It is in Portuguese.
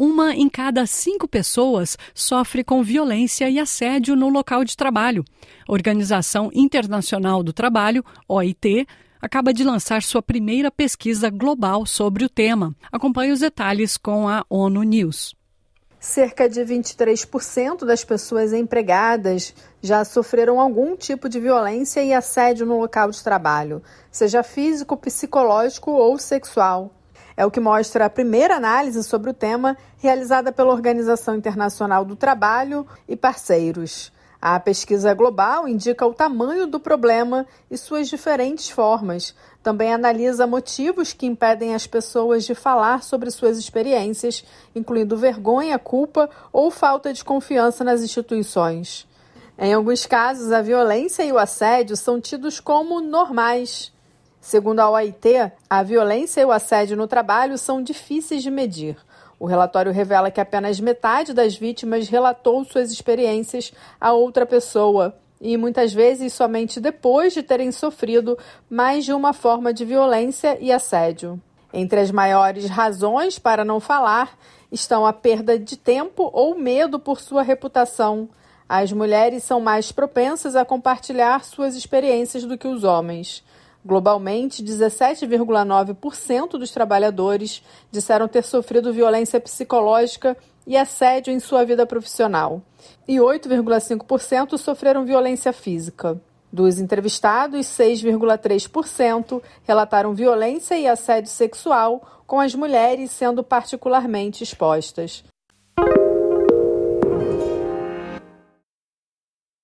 Uma em cada cinco pessoas sofre com violência e assédio no local de trabalho. A Organização Internacional do Trabalho, OIT, acaba de lançar sua primeira pesquisa global sobre o tema. Acompanhe os detalhes com a ONU News. Cerca de 23% das pessoas empregadas já sofreram algum tipo de violência e assédio no local de trabalho, seja físico, psicológico ou sexual. É o que mostra a primeira análise sobre o tema realizada pela Organização Internacional do Trabalho e parceiros. A pesquisa global indica o tamanho do problema e suas diferentes formas. Também analisa motivos que impedem as pessoas de falar sobre suas experiências, incluindo vergonha, culpa ou falta de confiança nas instituições. Em alguns casos, a violência e o assédio são tidos como normais. Segundo a OIT, a violência e o assédio no trabalho são difíceis de medir. O relatório revela que apenas metade das vítimas relatou suas experiências a outra pessoa e muitas vezes somente depois de terem sofrido mais de uma forma de violência e assédio. Entre as maiores razões para não falar estão a perda de tempo ou medo por sua reputação. As mulheres são mais propensas a compartilhar suas experiências do que os homens. Globalmente, 17,9% dos trabalhadores disseram ter sofrido violência psicológica e assédio em sua vida profissional, e 8,5% sofreram violência física. Dos entrevistados, 6,3% relataram violência e assédio sexual, com as mulheres sendo particularmente expostas.